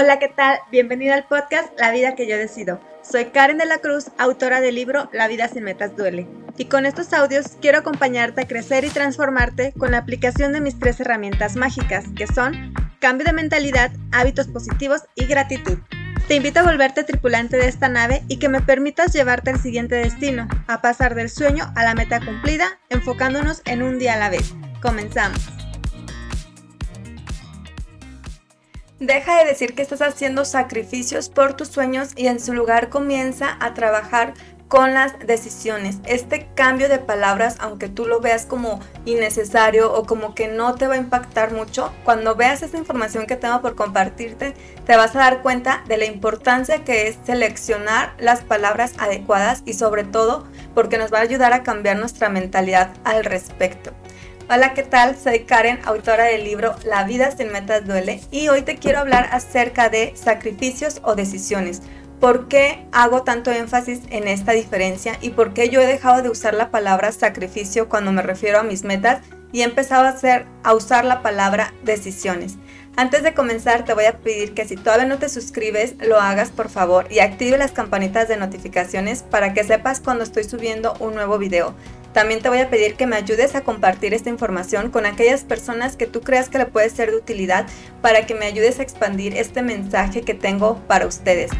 Hola, ¿qué tal? Bienvenido al podcast La vida que yo decido. Soy Karen de la Cruz, autora del libro La vida sin metas duele. Y con estos audios quiero acompañarte a crecer y transformarte con la aplicación de mis tres herramientas mágicas, que son cambio de mentalidad, hábitos positivos y gratitud. Te invito a volverte tripulante de esta nave y que me permitas llevarte al siguiente destino, a pasar del sueño a la meta cumplida, enfocándonos en un día a la vez. Comenzamos. Deja de decir que estás haciendo sacrificios por tus sueños y en su lugar comienza a trabajar con las decisiones. Este cambio de palabras, aunque tú lo veas como innecesario o como que no te va a impactar mucho, cuando veas esta información que tengo por compartirte, te vas a dar cuenta de la importancia que es seleccionar las palabras adecuadas y sobre todo porque nos va a ayudar a cambiar nuestra mentalidad al respecto. Hola, ¿qué tal? Soy Karen, autora del libro La vida sin metas duele y hoy te quiero hablar acerca de sacrificios o decisiones. ¿Por qué hago tanto énfasis en esta diferencia y por qué yo he dejado de usar la palabra sacrificio cuando me refiero a mis metas y he empezado a, hacer, a usar la palabra decisiones? Antes de comenzar te voy a pedir que si todavía no te suscribes lo hagas por favor y active las campanitas de notificaciones para que sepas cuando estoy subiendo un nuevo video. También te voy a pedir que me ayudes a compartir esta información con aquellas personas que tú creas que le puede ser de utilidad para que me ayudes a expandir este mensaje que tengo para ustedes.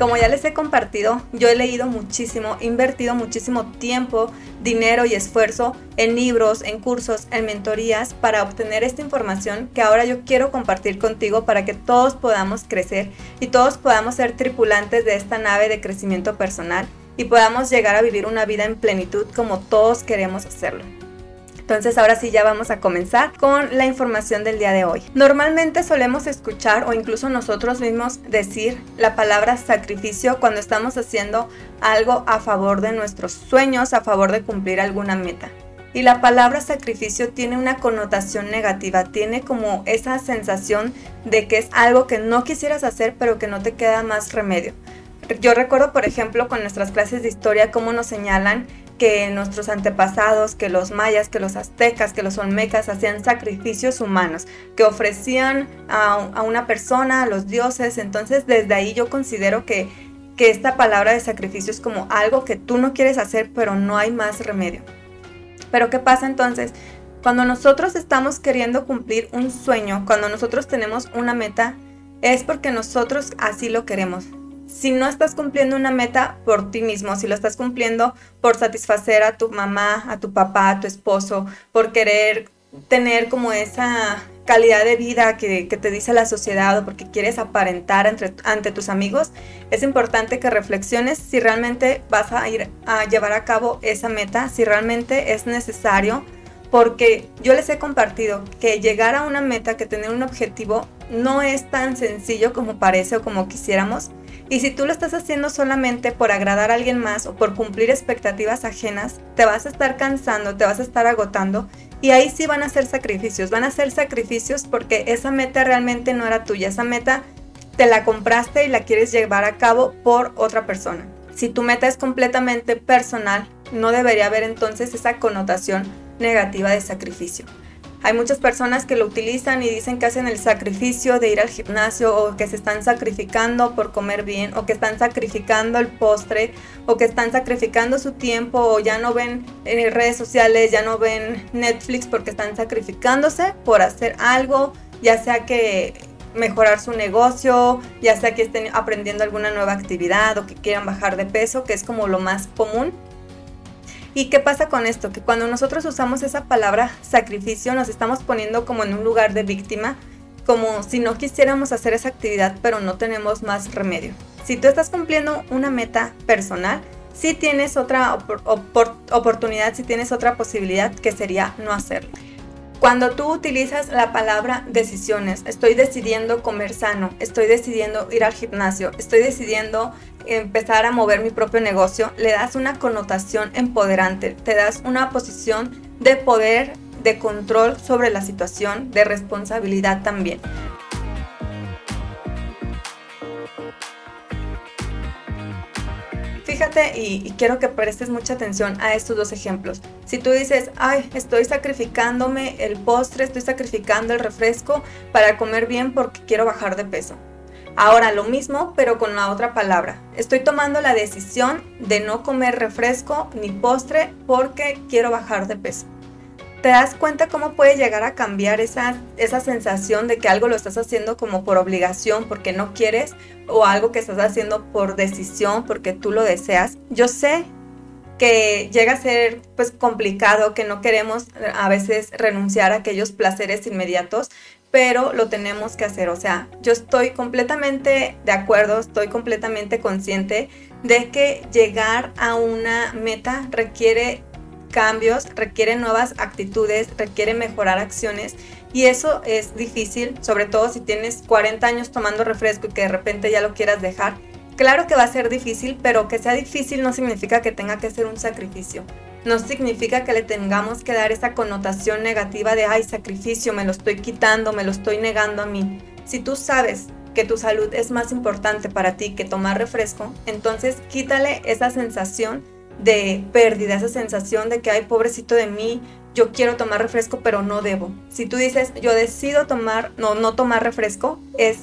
Como ya les he compartido, yo he leído muchísimo, invertido muchísimo tiempo, dinero y esfuerzo en libros, en cursos, en mentorías para obtener esta información que ahora yo quiero compartir contigo para que todos podamos crecer y todos podamos ser tripulantes de esta nave de crecimiento personal y podamos llegar a vivir una vida en plenitud como todos queremos hacerlo. Entonces ahora sí ya vamos a comenzar con la información del día de hoy. Normalmente solemos escuchar o incluso nosotros mismos decir la palabra sacrificio cuando estamos haciendo algo a favor de nuestros sueños, a favor de cumplir alguna meta. Y la palabra sacrificio tiene una connotación negativa, tiene como esa sensación de que es algo que no quisieras hacer pero que no te queda más remedio. Yo recuerdo, por ejemplo, con nuestras clases de historia, cómo nos señalan que nuestros antepasados, que los mayas, que los aztecas, que los olmecas hacían sacrificios humanos, que ofrecían a, una persona, a los dioses. Entonces desde ahí yo considero que, que esta palabra de sacrificio es como algo que tú no quieres hacer, pero no hay más remedio. Pero ¿qué pasa entonces? Cuando nosotros estamos queriendo cumplir un sueño, cuando nosotros tenemos una meta, es porque nosotros así lo queremos si no estás cumpliendo una meta por ti mismo, si lo estás cumpliendo por satisfacer a tu mamá, a tu papá, a tu esposo, por querer tener como esa calidad de vida que, te dice la sociedad o porque quieres aparentar ante tus amigos, es importante que reflexiones si realmente vas a ir a llevar a cabo esa meta, si realmente es necesario, porque yo les he compartido que llegar a una meta, que tener un objetivo, no es tan sencillo como parece o como quisiéramos y si tú lo estás haciendo solamente por agradar a alguien más o por cumplir expectativas ajenas, te vas a estar cansando, te vas a estar agotando y ahí sí van a ser sacrificios. Van a ser sacrificios porque esa meta realmente no era tuya. Esa meta te la compraste y la quieres llevar a cabo por otra persona. Si tu meta es completamente personal, no debería haber entonces esa connotación negativa de sacrificio. Hay muchas personas que lo utilizan y dicen que hacen el sacrificio de ir al gimnasio o que se están sacrificando por comer bien o que están sacrificando el postre o que están sacrificando su tiempo o ya no ven en redes sociales, ya no ven Netflix porque están sacrificándose por hacer algo, ya sea que mejorar su negocio, ya sea que estén aprendiendo alguna nueva actividad o que quieran bajar de peso, que es como lo más común. ¿Y qué pasa con esto? Que cuando nosotros usamos esa palabra sacrificio nos estamos poniendo como en un lugar de víctima, como si no quisiéramos hacer esa actividad pero no tenemos más remedio. Si tú estás cumpliendo una meta personal, si tienes otra oportunidad, si tienes otra posibilidad que sería no hacerlo. Cuando tú utilizas la palabra decisiones, estoy decidiendo comer sano, estoy decidiendo ir al gimnasio, estoy decidiendo empezar a mover mi propio negocio, le das una connotación empoderante, te das una posición de poder, de control sobre la situación, de responsabilidad también. fíjate y, quiero que prestes mucha atención a estos dos ejemplos. Si tú dices, ay, estoy sacrificándome el postre, estoy sacrificando el refresco para comer bien porque quiero bajar de peso. Ahora lo mismo, pero con la otra palabra. Estoy tomando la decisión de no comer refresco ni postre porque quiero bajar de peso. ¿Te das cuenta cómo puede llegar a cambiar esa, esa sensación de que algo lo estás haciendo como por obligación, porque no quieres, o algo que estás haciendo por decisión, porque tú lo deseas? Yo sé que llega a ser pues complicado, que no queremos a veces renunciar a aquellos placeres inmediatos, pero lo tenemos que hacer. O sea, yo estoy completamente de acuerdo, estoy completamente consciente de que llegar a una meta requiere cambios, requiere nuevas actitudes, requiere mejorar acciones y eso es difícil, sobre todo si tienes 40 años tomando refresco y que de repente ya lo quieras dejar. Claro que va a ser difícil, pero que sea difícil no significa que tenga que ser un sacrificio. No significa que le tengamos que dar esa connotación negativa de, ay, sacrificio, me lo estoy quitando, me lo estoy negando a mí. Si tú sabes que tu salud es más importante para ti que tomar refresco, entonces quítale esa sensación de pérdida, esa sensación de que, ay, pobrecito de mí, yo quiero tomar refresco, pero no debo. Si tú dices, yo decido tomar, no, no tomar refresco, es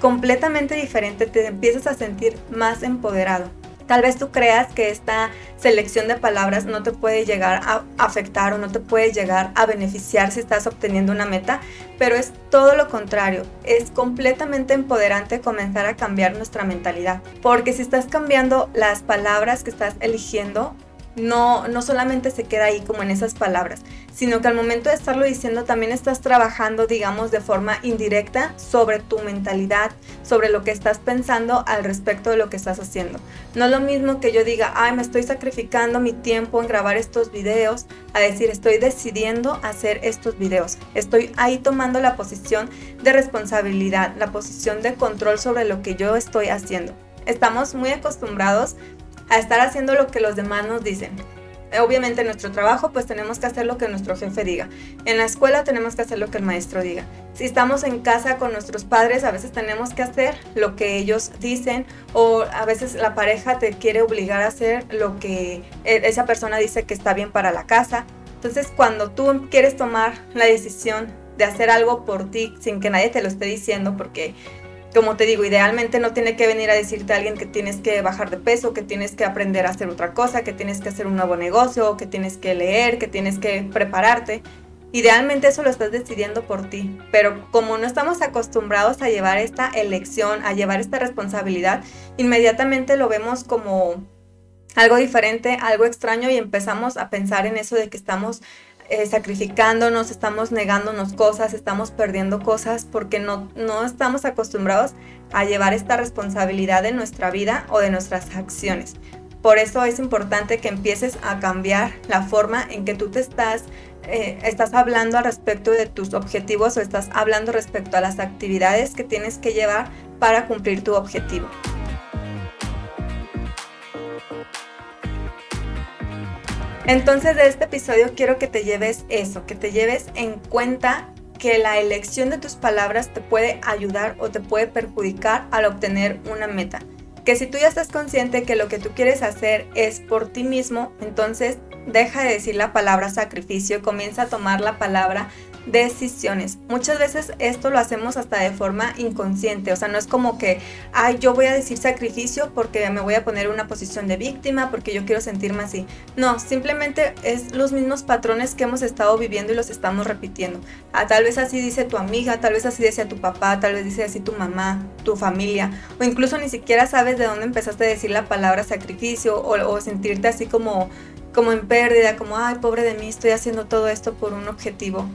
completamente diferente, te empiezas a sentir más empoderado. Tal vez tú creas que esta selección de palabras no te puede llegar a afectar o no te puede llegar a beneficiar si estás obteniendo una meta, pero es todo lo contrario. Es completamente empoderante comenzar a cambiar nuestra mentalidad, porque si estás cambiando las palabras que estás eligiendo, no, no solamente se queda ahí como en esas palabras, sino que al momento de estarlo diciendo también estás trabajando, digamos, de forma indirecta sobre tu mentalidad, sobre lo que estás pensando al respecto de lo que estás haciendo. No es lo mismo que yo diga, ay, me estoy sacrificando mi tiempo en grabar estos videos, a decir, estoy decidiendo hacer estos videos. Estoy ahí tomando la posición de responsabilidad, la posición de control sobre lo que yo estoy haciendo. Estamos muy acostumbrados a estar haciendo lo que los demás nos dicen. Obviamente en nuestro trabajo pues tenemos que hacer lo que nuestro jefe diga. En la escuela tenemos que hacer lo que el maestro diga. Si estamos en casa con nuestros padres a veces tenemos que hacer lo que ellos dicen o a veces la pareja te quiere obligar a hacer lo que e, esa persona dice que está bien para la casa. Entonces cuando tú quieres tomar la decisión de hacer algo por ti sin que nadie te lo esté diciendo porque como te digo, idealmente no tiene que venir a decirte a alguien que tienes que bajar de peso, que tienes que aprender a hacer otra cosa, que tienes que hacer un nuevo negocio, que tienes que leer, que tienes que prepararte. Idealmente eso lo estás decidiendo por ti, pero como no estamos acostumbrados a llevar esta elección, a llevar esta responsabilidad, inmediatamente lo vemos como algo diferente, algo extraño y empezamos a pensar en eso de que estamos eh, sacrificándonos, estamos negándonos cosas, estamos perdiendo cosas porque no, no estamos acostumbrados a llevar esta responsabilidad de nuestra vida o de nuestras acciones. Por eso es importante que empieces a cambiar la forma en que tú te estás, eh, estás hablando al respecto de tus objetivos o estás hablando respecto a las actividades que tienes que llevar para cumplir tu objetivo. Entonces de este episodio quiero que te lleves eso, que te lleves en cuenta que la elección de tus palabras te puede ayudar o te puede perjudicar al obtener una meta. Que si tú ya estás consciente que lo que tú quieres hacer es por ti mismo, entonces deja de decir la palabra sacrificio, comienza a tomar la palabra decisiones. Muchas veces esto lo hacemos hasta de forma inconsciente, o sea, no es como que, ay, yo voy a decir sacrificio porque me voy a poner en una posición de víctima, porque yo quiero sentirme así. No, simplemente es los mismos patrones que hemos estado viviendo y los estamos repitiendo. Ah, tal vez así dice tu amiga, tal vez así dice tu papá, tal vez dice así tu mamá, tu familia, o incluso ni siquiera sabes de dónde empezaste a decir la palabra sacrificio o, o sentirte así como como en pérdida, como, ay, pobre de mí, estoy haciendo todo esto por un objetivo.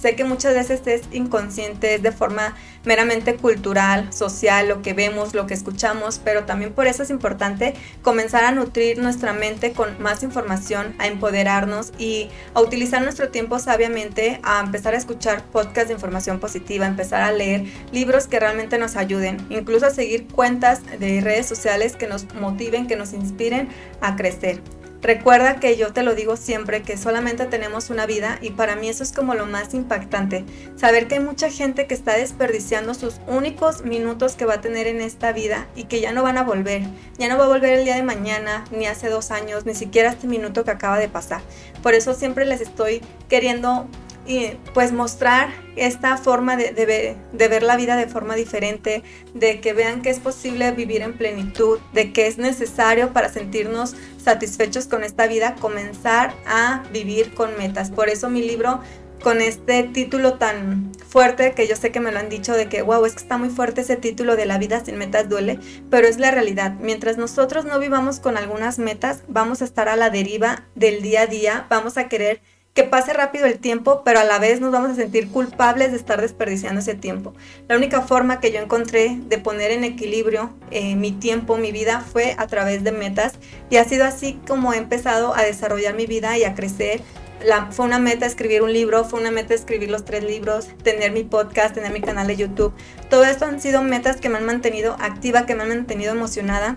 Sé que muchas veces es inconsciente, es de forma meramente cultural, social, lo que vemos, lo que escuchamos, pero también por eso es importante comenzar a nutrir nuestra mente con más información, a empoderarnos y a utilizar nuestro tiempo sabiamente, a empezar a escuchar podcasts de información positiva, empezar a leer libros que realmente nos ayuden, incluso a seguir cuentas de redes sociales que nos motiven, que nos inspiren a crecer. Recuerda que yo te lo digo siempre, que solamente tenemos una vida y para mí eso es como lo más impactante. Saber que hay mucha gente que está desperdiciando sus únicos minutos que va a tener en esta vida y que ya no van a volver. Ya no va a volver el día de mañana, ni hace dos años, ni siquiera este minuto que acaba de pasar. Por eso siempre les estoy queriendo y pues mostrar esta forma de, de, ver la vida de forma diferente, de que vean que es posible vivir en plenitud, de que es necesario para sentirnos satisfechos con esta vida comenzar a vivir con metas. Por eso mi libro con este título tan fuerte que yo sé que me lo han dicho de que wow, es que está muy fuerte ese título de la vida sin metas duele, pero es la realidad. Mientras nosotros no vivamos con algunas metas, vamos a estar a la deriva del día a día, vamos a querer que pase rápido el tiempo, pero a la vez nos vamos a sentir culpables de estar desperdiciando ese tiempo. La única forma que yo encontré de poner en equilibrio eh, mi tiempo, mi vida, fue a través de metas y ha sido así como he empezado a desarrollar mi vida y a crecer. La, fue una meta escribir un libro, fue una meta escribir los tres libros, tener mi podcast, tener mi canal de YouTube. Todo esto han sido metas que me han mantenido activa, que me han mantenido emocionada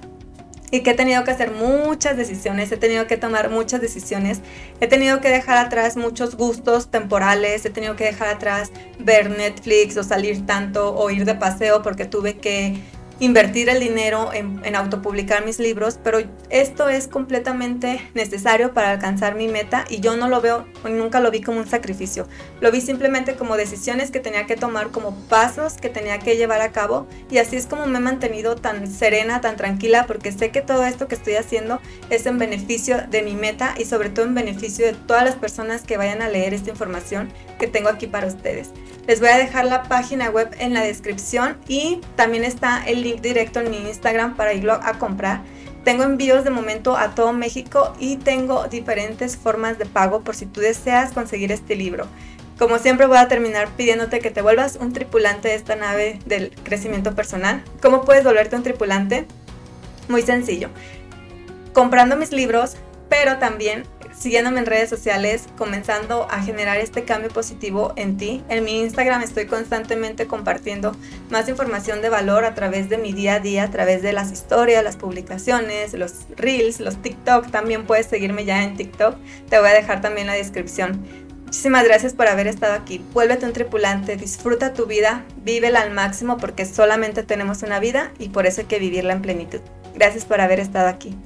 y que he tenido que hacer muchas decisiones, he tenido que tomar muchas decisiones, he tenido que dejar atrás muchos gustos temporales, he tenido que dejar atrás ver Netflix o salir tanto o ir de paseo porque tuve que invertir el dinero en, en, autopublicar mis libros, pero esto es completamente necesario para alcanzar mi meta y yo no lo veo, nunca lo vi como un sacrificio, lo vi simplemente como decisiones que tenía que tomar, como pasos que tenía que llevar a cabo y así es como me he mantenido tan serena, tan tranquila, porque sé que todo esto que estoy haciendo es en beneficio de mi meta y sobre todo en beneficio de todas las personas que vayan a leer esta información que tengo aquí para ustedes. Les voy a dejar la página web en la descripción y también está el link directo en mi Instagram para irlo a comprar. Tengo envíos de momento a todo México y tengo diferentes formas de pago por si tú deseas conseguir este libro. Como siempre voy a terminar pidiéndote que te vuelvas un tripulante de esta nave del crecimiento personal. ¿Cómo puedes volverte un tripulante? Muy sencillo. Comprando mis libros, pero también siguiéndome en redes sociales, comenzando a generar este cambio positivo en ti. En mi Instagram estoy constantemente compartiendo más información de valor a través de mi día a día, a través de las historias, las publicaciones, los reels, los TikTok. También puedes seguirme ya en TikTok. Te voy a dejar también la descripción. Muchísimas gracias por haber estado aquí. Vuélvete un tripulante, disfruta tu vida, vívela al máximo porque solamente tenemos una vida y por eso hay que vivirla en plenitud. Gracias por haber estado aquí.